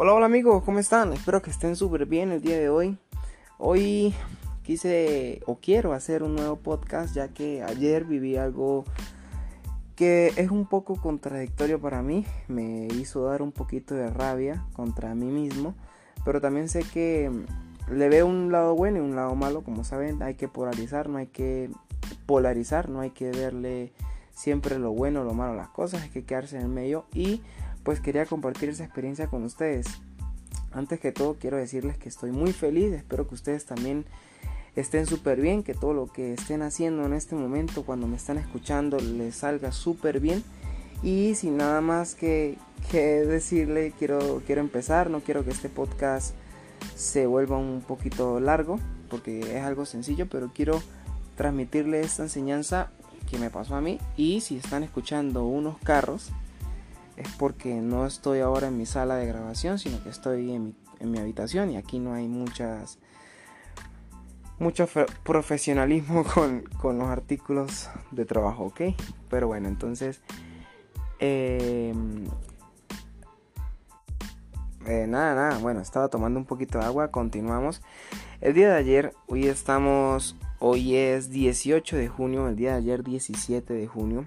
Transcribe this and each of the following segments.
Hola, hola amigos, ¿cómo están? Espero que estén súper bien el día de hoy. Hoy quise o quiero hacer un nuevo podcast ya que ayer viví algo que es un poco contradictorio para mí. Me hizo dar un poquito de rabia contra mí mismo, pero también sé que le veo un lado bueno y un lado malo. Como saben, hay que polarizar, no hay que polarizar, no hay que verle siempre lo bueno o lo malo las cosas, hay que quedarse en el medio y pues quería compartir esa experiencia con ustedes. Antes que todo quiero decirles que estoy muy feliz, espero que ustedes también estén súper bien, que todo lo que estén haciendo en este momento cuando me están escuchando les salga súper bien. Y sin nada más que, que decirle, quiero, quiero empezar, no quiero que este podcast se vuelva un poquito largo, porque es algo sencillo, pero quiero transmitirle esta enseñanza que me pasó a mí. Y si están escuchando unos carros, es porque no estoy ahora en mi sala de grabación, sino que estoy en mi, habitación y aquí no hay muchas mucho profesionalismo con, los artículos de trabajo, ¿ok? Pero bueno, entonces... Em, eh, nada, nada, bueno, estaba tomando un poquito de agua, continuamos. El día de ayer, hoy estamos, hoy es 18 de junio, el día de ayer 17 de junio.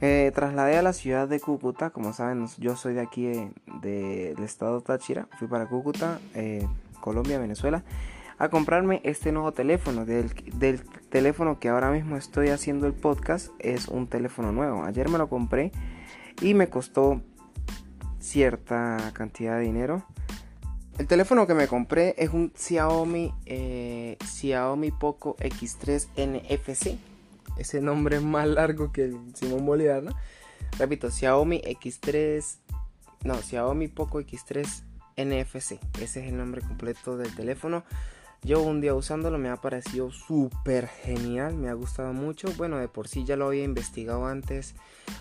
Me trasladé a la ciudad de Cúcuta, como saben, yo soy de aquí del estado Táchira, fui para Cúcuta, eh, Colombia, Venezuela, a comprarme este nuevo teléfono. Del, teléfono que ahora mismo estoy haciendo el podcast es un teléfono nuevo. Ayer me lo compré y me costó cierta cantidad de dinero. El teléfono que me compré es un Xiaomi, eh, Xiaomi Poco X3 NFC ese nombre más largo que Simón Bolívar, ¿no? Repito, Xiaomi X3, no, Xiaomi Poco X3 NFC, ese es el nombre completo del teléfono. Yo un día usándolo me ha parecido súper genial, me ha gustado mucho. Bueno, de por sí ya lo había investigado antes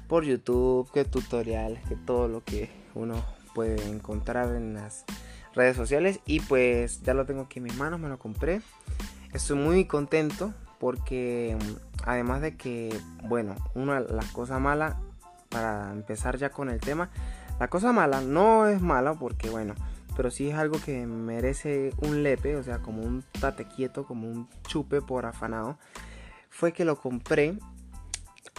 por YouTube, que tutoriales, que todo lo que uno puede encontrar en las redes sociales. Y pues ya lo tengo aquí en mis manos, me lo compré. Estoy muy contento porque además de que, bueno, una de las cosas malas, para empezar ya con el tema, la cosa mala no es mala porque, bueno, pero sí es algo que merece un lepe, o sea, como un tate quieto, como un chupe por afanado, fue que lo compré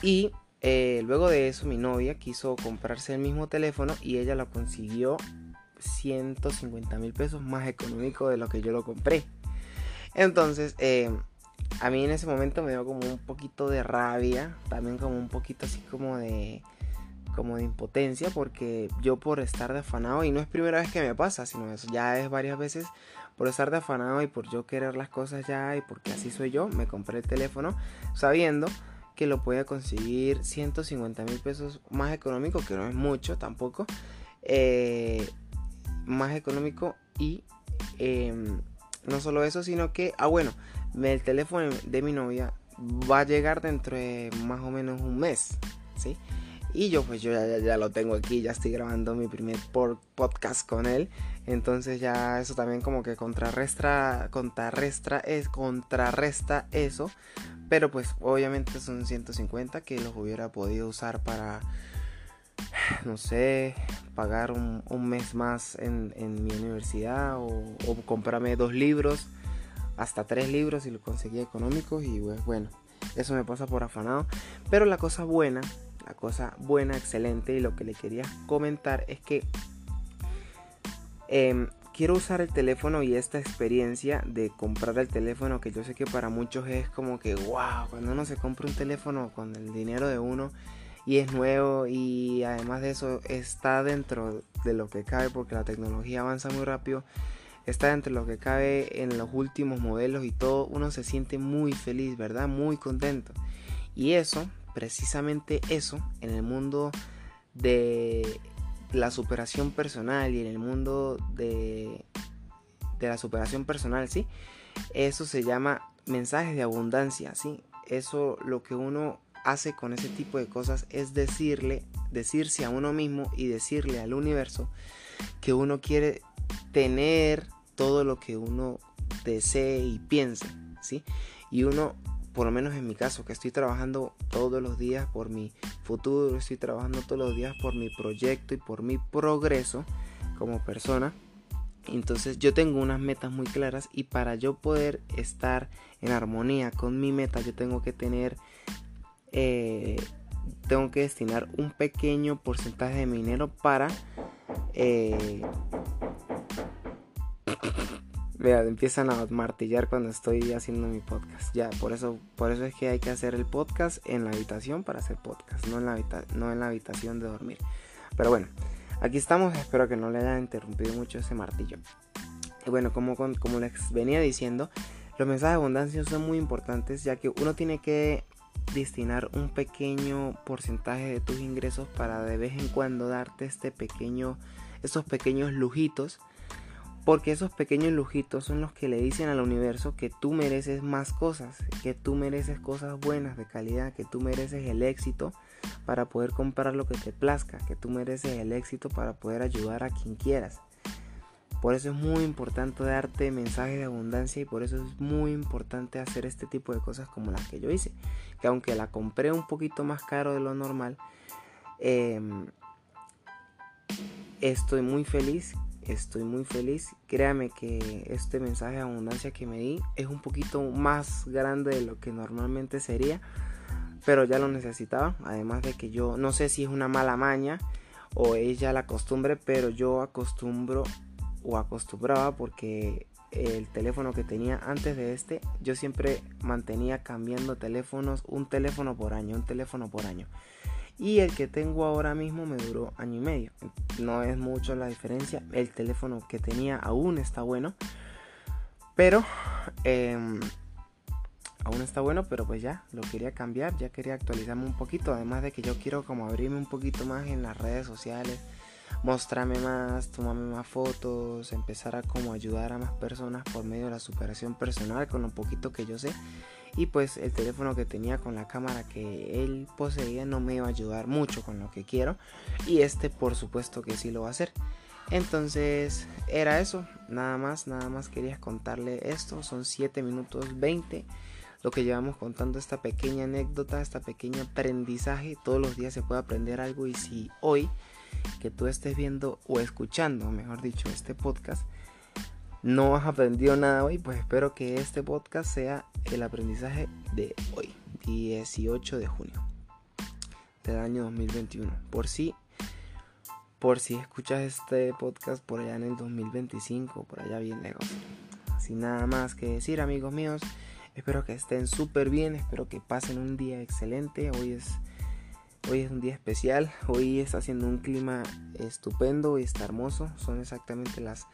y eh, luego de eso mi novia quiso comprarse el mismo teléfono y ella lo consiguió 150 mil pesos más económico de lo que yo lo compré. Entonces, eh, a mí en ese momento me dio como un poquito de rabia, también como un poquito así como de como de impotencia porque yo por estar de afanado y no es primera vez que me pasa, sino eso ya es varias veces por estar de afanado y por yo querer las cosas ya y porque así soy yo, me compré el teléfono sabiendo que lo podía conseguir 150 mil pesos más económico, que no es mucho tampoco, eh, más económico y em, no solo eso, sino que, ah bueno, el teléfono de mi novia va a llegar dentro de más o menos un mes, ¿sí? Y yo pues yo ya, lo tengo aquí, ya estoy grabando mi primer podcast con él. Entonces ya eso también como que contrarresta, contrarresta, es, contrarresta eso. Pero pues obviamente son 150 que los hubiera podido usar para, no sé, pagar un, mes más en, mi universidad o comprarme dos libros hasta tres libros y lo conseguí económicos y pues, bueno, eso me pasa por afanado. Pero la cosa buena, la cosa buena, excelente y lo que le quería comentar es que em, quiero usar el teléfono y esta experiencia de comprar el teléfono que yo sé que para muchos es como que wow, cuando uno se compra un teléfono con el dinero de uno y es nuevo y además de eso está dentro de lo que cabe porque la tecnología avanza muy rápido está entre lo que cabe en los últimos modelos y todo, uno se siente muy feliz, ¿verdad? Muy contento. Y eso, precisamente eso, en el mundo de la superación personal y en el mundo de, de la superación personal, ¿sí? Eso se llama mensajes de abundancia, ¿sí? Eso lo que uno hace con ese tipo de cosas es decirle, decirse a uno mismo y decirle al universo que uno quiere tener todo lo que uno desee y piense, ¿sí? Y uno, por lo menos en mi caso, que estoy trabajando todos los días por mi futuro, estoy trabajando todos los días por mi proyecto y por mi progreso, como persona. Entonces yo tengo unas metas muy claras y para yo poder estar en armonía con mi meta yo tengo que tener, eh, tengo que destinar un pequeño porcentaje de mi dinero para... Eh, Empiezan a martillar cuando estoy haciendo mi podcast. Ya, por eso, por eso es que hay que hacer el podcast en la habitación para hacer podcast, no en la, no en la habitación de dormir. Pero bueno, aquí estamos, espero que no le haya interrumpido mucho ese martillo. Y bueno, como, como les venía diciendo, los mensajes de abundancia son muy importantes ya que uno tiene que destinar un pequeño porcentaje de tus ingresos para de vez en cuando darte este pequeño, estos pequeños lujitos porque esos pequeños lujitos son los que le dicen al universo que tú mereces más cosas, que tú mereces cosas buenas de calidad, que tú mereces el éxito para poder comprar lo que te plazca, que tú mereces el éxito para poder ayudar a quien quieras. Por eso es muy importante darte mensajes de abundancia y por eso es muy importante hacer este tipo de cosas como las que yo hice. Que aunque la compré un poquito más caro de lo normal, em, estoy muy feliz estoy muy feliz. Créame que este mensaje de abundancia que me di es un poquito más grande de lo que normalmente sería, pero ya lo necesitaba. Además de que yo no sé si es una mala maña o es ya la costumbre, pero yo acostumbro o acostumbraba porque el teléfono que tenía antes de este, yo siempre mantenía cambiando teléfonos, un teléfono por año, un teléfono por año. Y el que tengo ahora mismo me duró año y medio. No es mucho la diferencia. El teléfono que tenía aún está bueno. Pero em, aún está bueno, pero pues ya lo quería cambiar, ya quería actualizarme un poquito, además de que yo quiero como abrirme un poquito más en las redes sociales, mostrarme más, tomarme más fotos, empezar a como ayudar a más personas por medio de la superación personal con lo poquito que yo sé y pues el teléfono que tenía con la cámara que él poseía no me iba a ayudar mucho con lo que quiero y este por supuesto que sí lo va a hacer. Entonces era eso nada más nada más quería contarle esto son 7 minutos 20 lo que llevamos contando esta pequeña anécdota esta pequeño aprendizaje todos los días se puede aprender algo y si hoy que tú estés viendo o escuchando mejor dicho este podcast no has aprendido nada hoy, pues espero que este podcast sea el aprendizaje de hoy, 18 de junio del año 2021. Por si, por si escuchas este podcast por allá en el 2025, por allá bien lejos. Sin nada más que decir, amigos míos, espero que estén súper bien, espero que pasen un día excelente. Hoy es, hoy es un día especial, hoy está haciendo un clima estupendo y está hermoso. Son exactamente las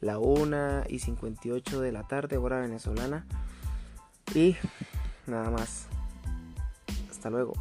la 1 y 58 de la tarde, hora venezolana. Y nada más. Hasta luego.